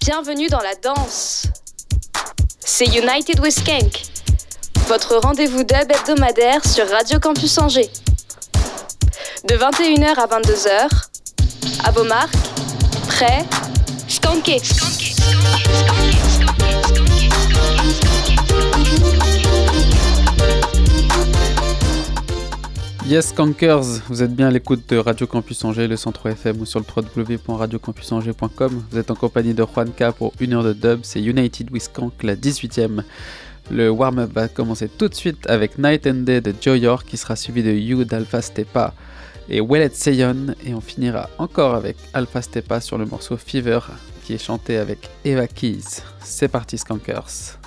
Bienvenue dans la danse. C'est United with Skank, votre rendez-vous dub hebdomadaire sur Radio Campus Angers. De 21h à 22h, à vos marques, prêts, skankez. Yes Cankers, vous êtes bien à l'écoute de Radio Campus Angers, le centre FM ou sur le www.radiocampusangers.com. Vous êtes en compagnie de Juanca pour une heure de dub, c'est United with Skank, la 18ème. Le warm-up va commencer tout de suite avec Night and Day de Joe York qui sera suivi de You d'Alpha Stepa et Wellet Seyon et on finira encore avec Alpha Stepa sur le morceau Fever qui est chanté avec Eva Keys. C'est parti Skankers.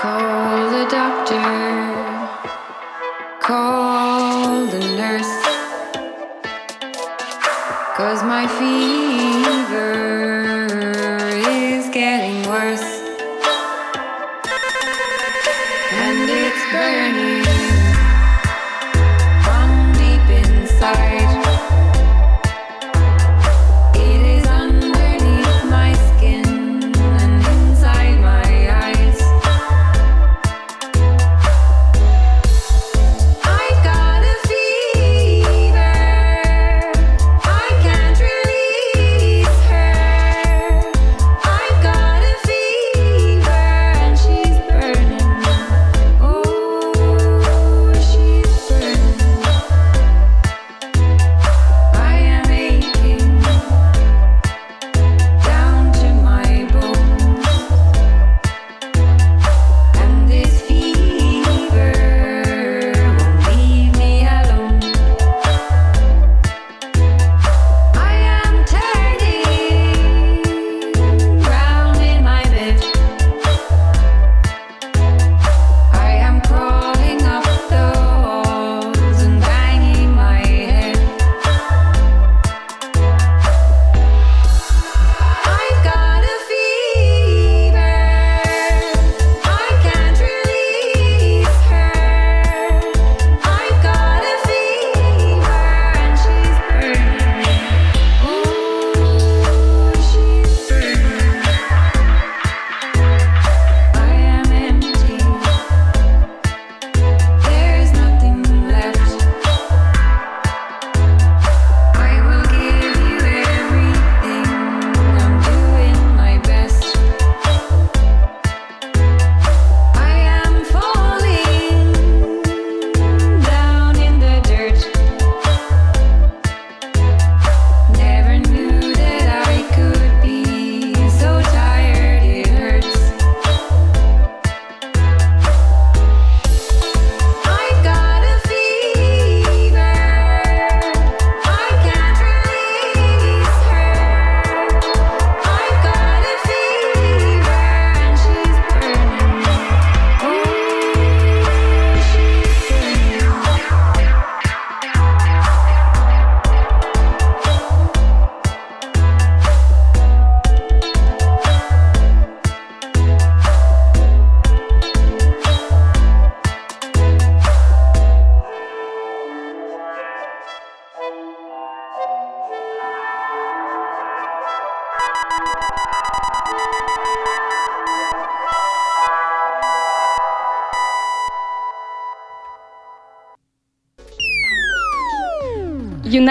Call the doctor. Call the nurse. Cause my feet.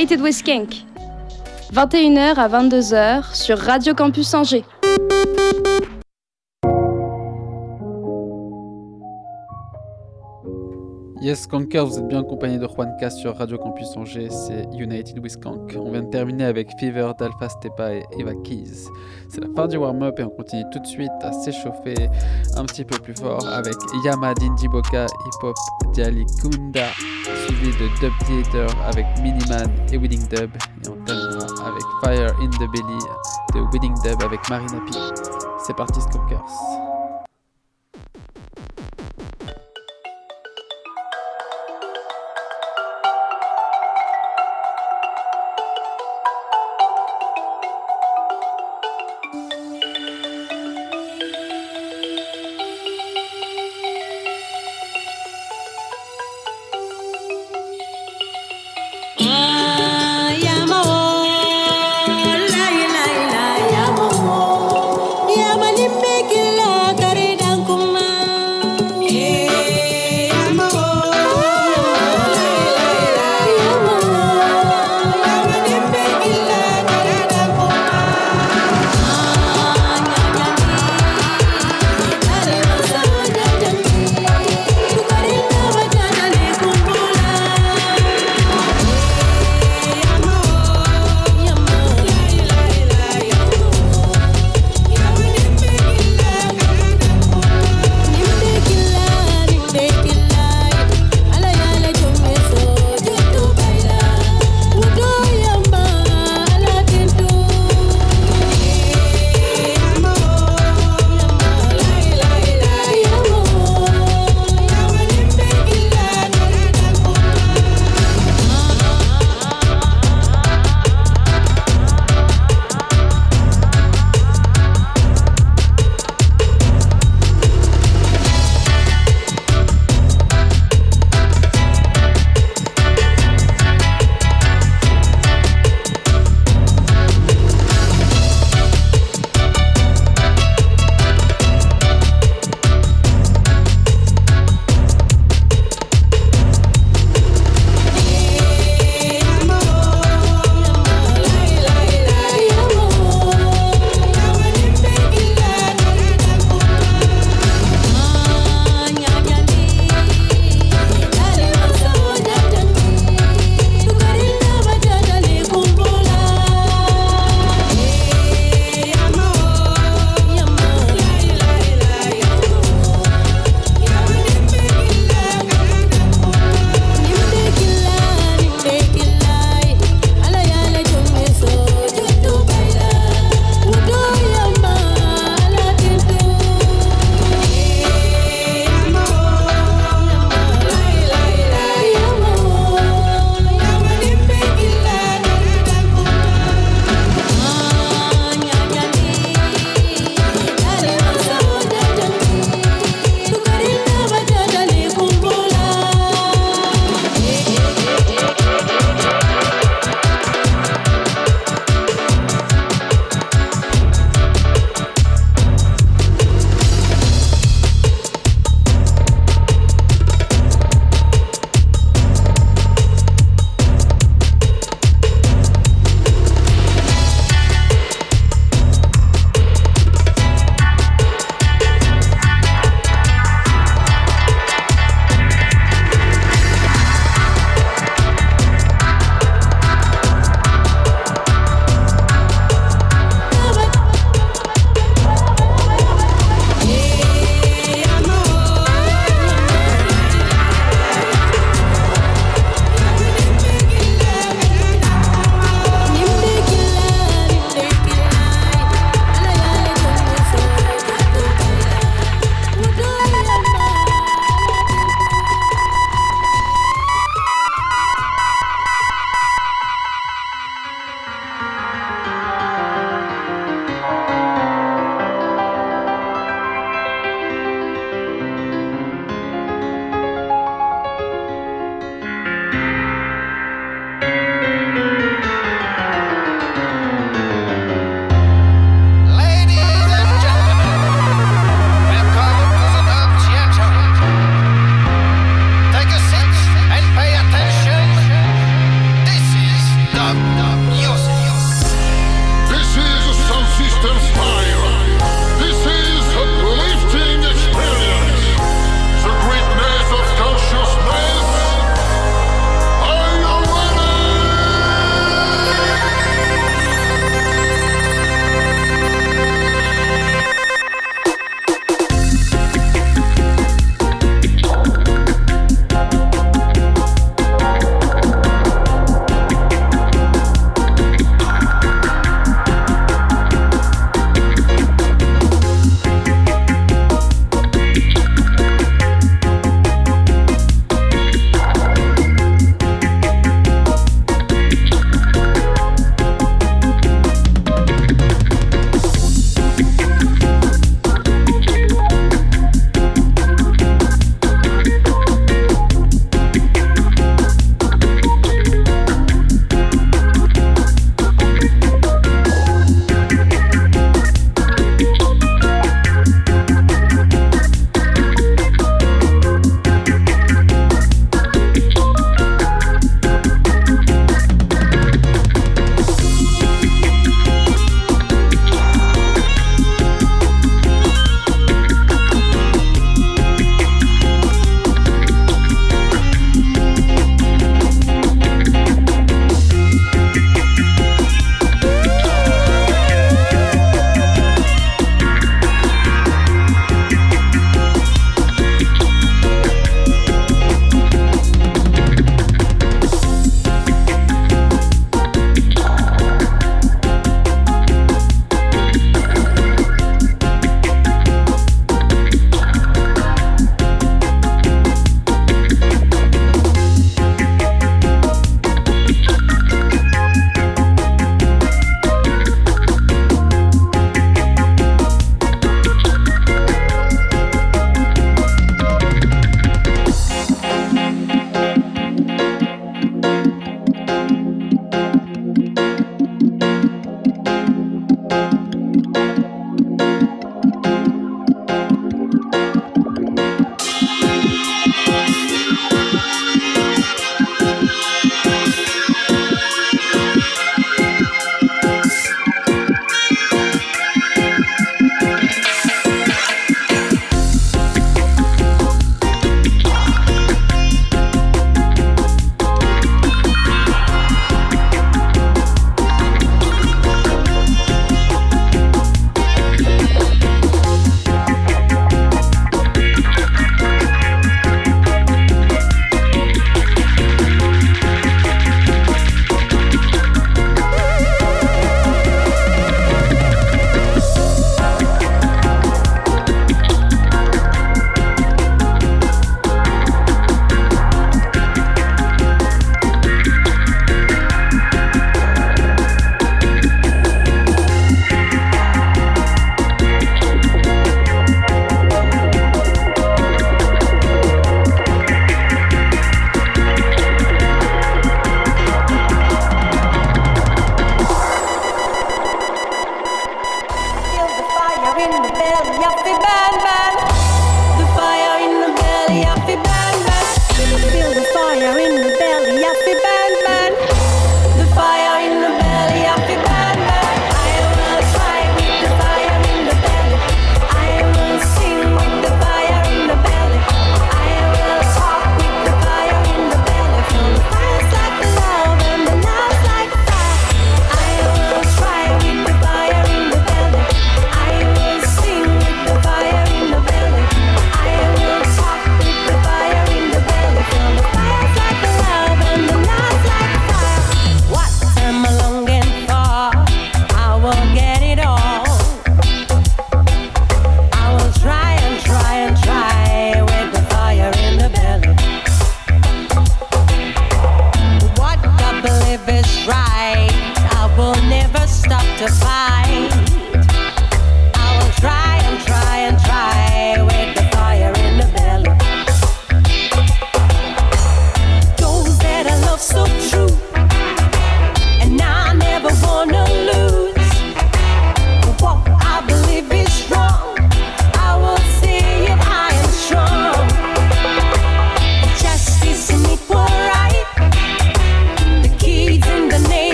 United with Kink. 21h à 22h sur Radio Campus Angers. Yes, Skankers, vous êtes bien accompagné de Juan Cas sur Radio Campus Angers, c'est United with Skank. On vient de terminer avec Fever d'Alpha Stepa et Eva Keys. C'est la fin du warm-up et on continue tout de suite à s'échauffer un petit peu plus fort avec Yama Boka, Hip Hop Diali Kunda, suivi de Dub Theater avec Miniman et Winning Dub. Et on terminera avec Fire in the Belly de Winning Dub avec Marina P. C'est parti, Skankers.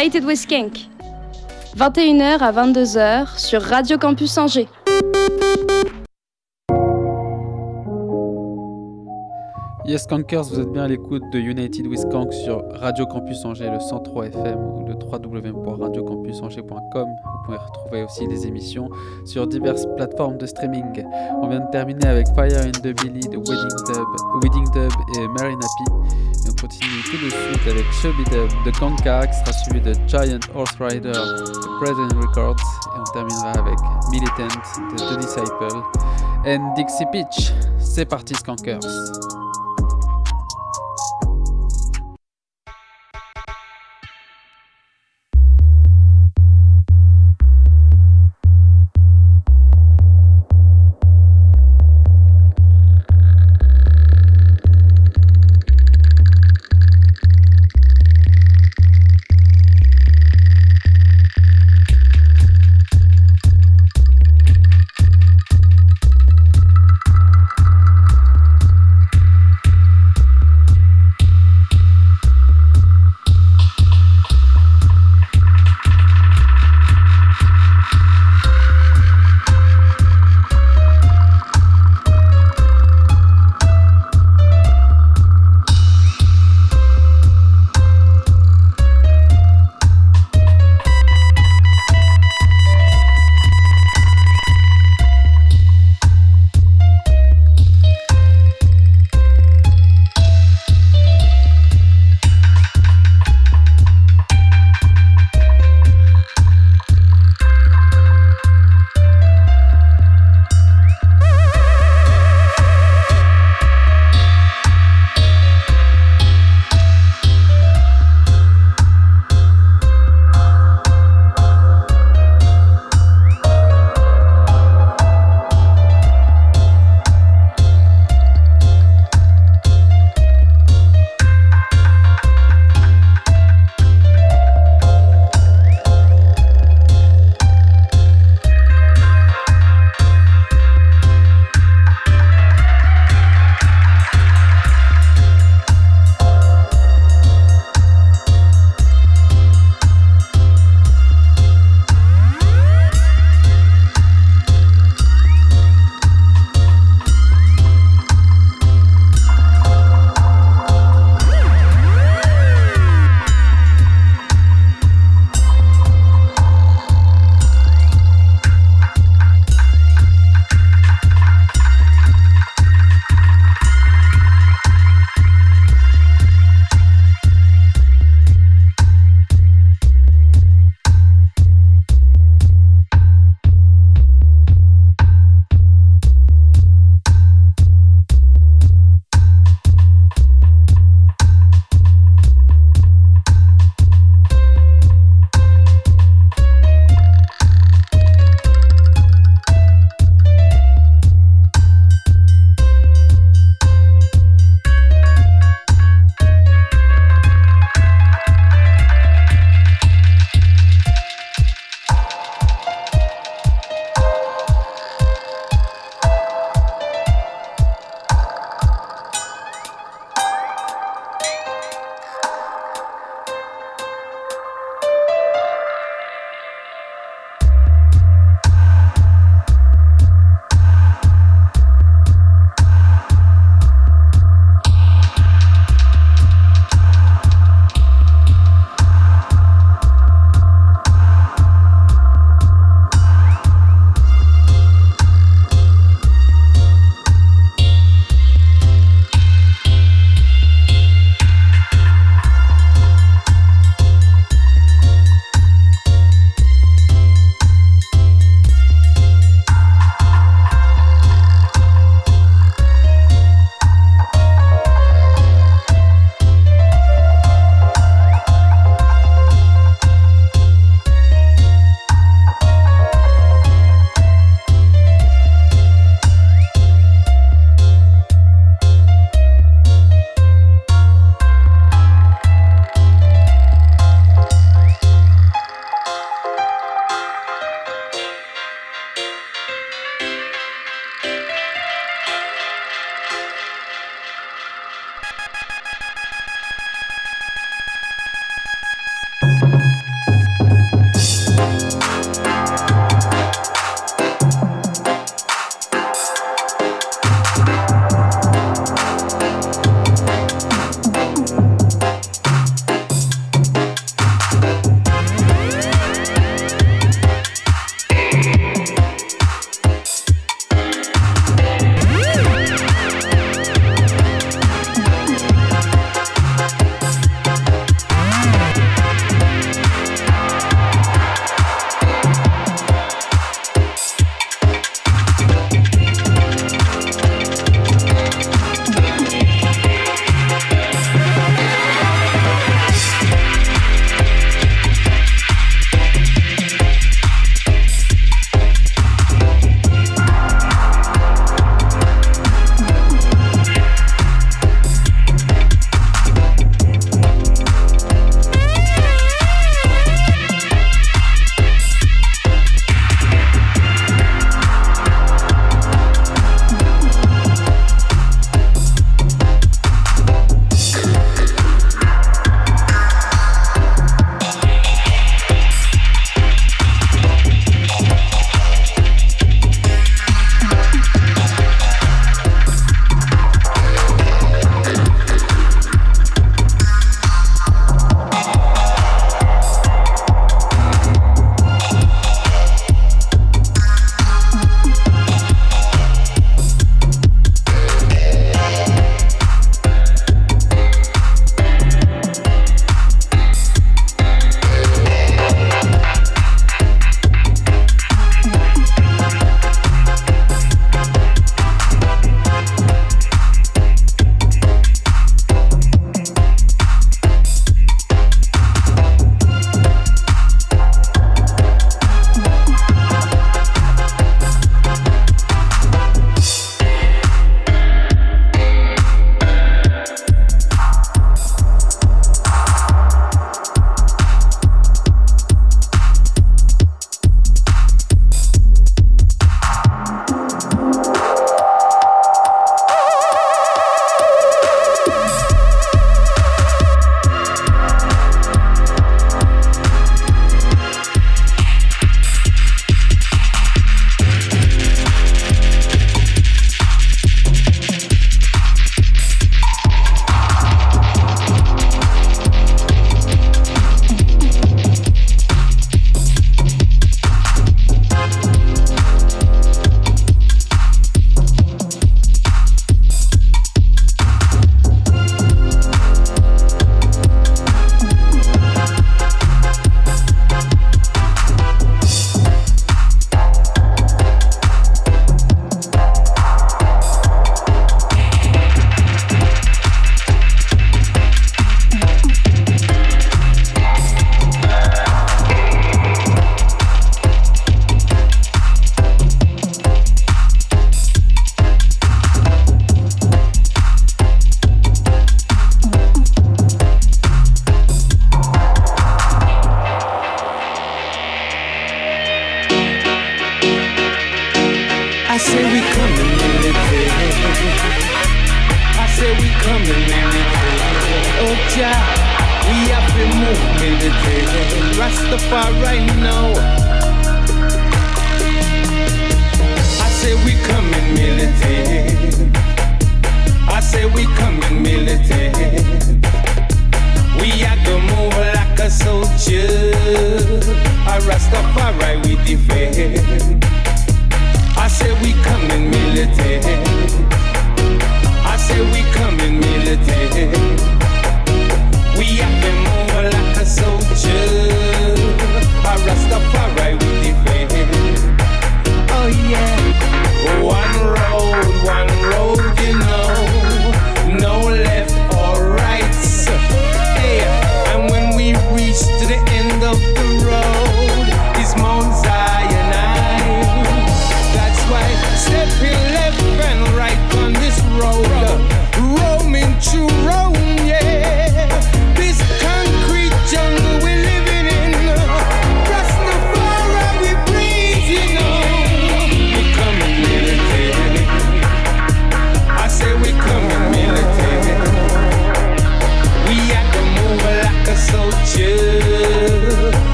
United with Skank. 21h à 22h sur Radio Campus Angers. Yes Cankers, vous êtes bien à l'écoute de United with Kank sur Radio Campus Angers, le 103 FM ou le www.radiocampusangers.com. Vous pouvez retrouver aussi les émissions sur diverses plateformes de streaming. On vient de terminer avec Fire in the Billy de Wedding Dub, Wedding Dub et Marina P. Et on continue tout de suite avec Chubby Dub de Kanka, qui sera suivi de Giant Horse Rider de Present Records. Et on terminera avec Militant de The Disciple et Dixie Pitch. C'est parti Skankers.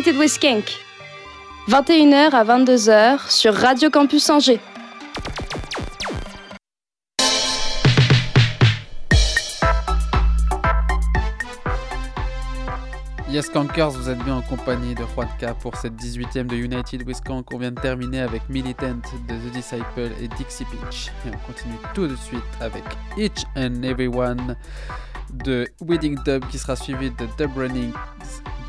United with Skank. 21h à 22h sur Radio Campus Angers. Yes Kankers, vous êtes bien en compagnie de Juanca pour cette 18ème de United with Kank. On vient de terminer avec Militant The Disciple et Dixie Peach. Et on continue tout de suite avec Each and Everyone de Wedding Dub qui sera suivi de Dub Runnings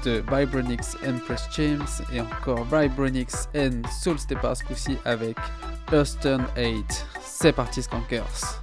de Vibronix and Press James et encore Vibronix and Soul Stepper ce coup-ci avec Thurston 8. C'est parti Skankers!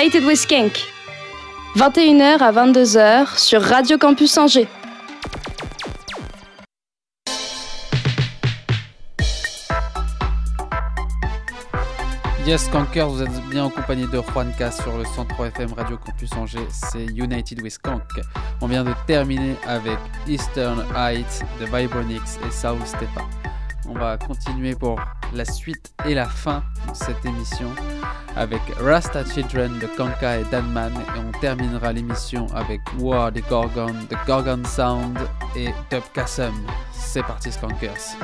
United with Skank. 21h à 22h sur Radio Campus Angers. Yes, Skankers, vous êtes bien en compagnie de Juan K sur le 103 FM Radio Campus Angers, c'est United with Skank. On vient de terminer avec Eastern Heights de Vibronix et South Stepa. On va continuer pour la suite et la fin de cette émission avec Rasta Children de Kanka et Danman et on terminera l'émission avec War the Gorgon, The Gorgon Sound et Dub Kassum. C'est parti Skankers.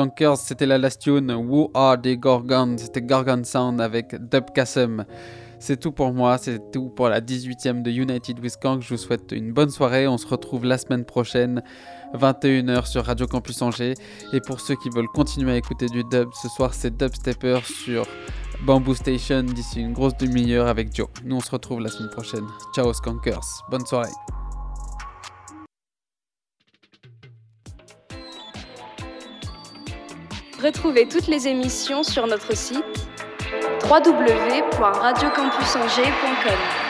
Yes Kankers, c'était la last tune. Who are the Gorgons C'était Gorgon Sound avec Dub Kassem. C'est tout pour moi, c'est tout pour la 18e de United with Kank. Je vous souhaite une bonne soirée. On se retrouve la semaine prochaine, 21h sur Radio Campus Angers. Et pour ceux qui veulent continuer à écouter du dub, ce soir c'est Dubstepper sur Bamboo Station d'ici une grosse demi-heure avec Joe. Nous on se retrouve la semaine prochaine. Ciao Skankers, bonne soirée. Retrouvez toutes les émissions sur notre site www.radiocampusangers.com.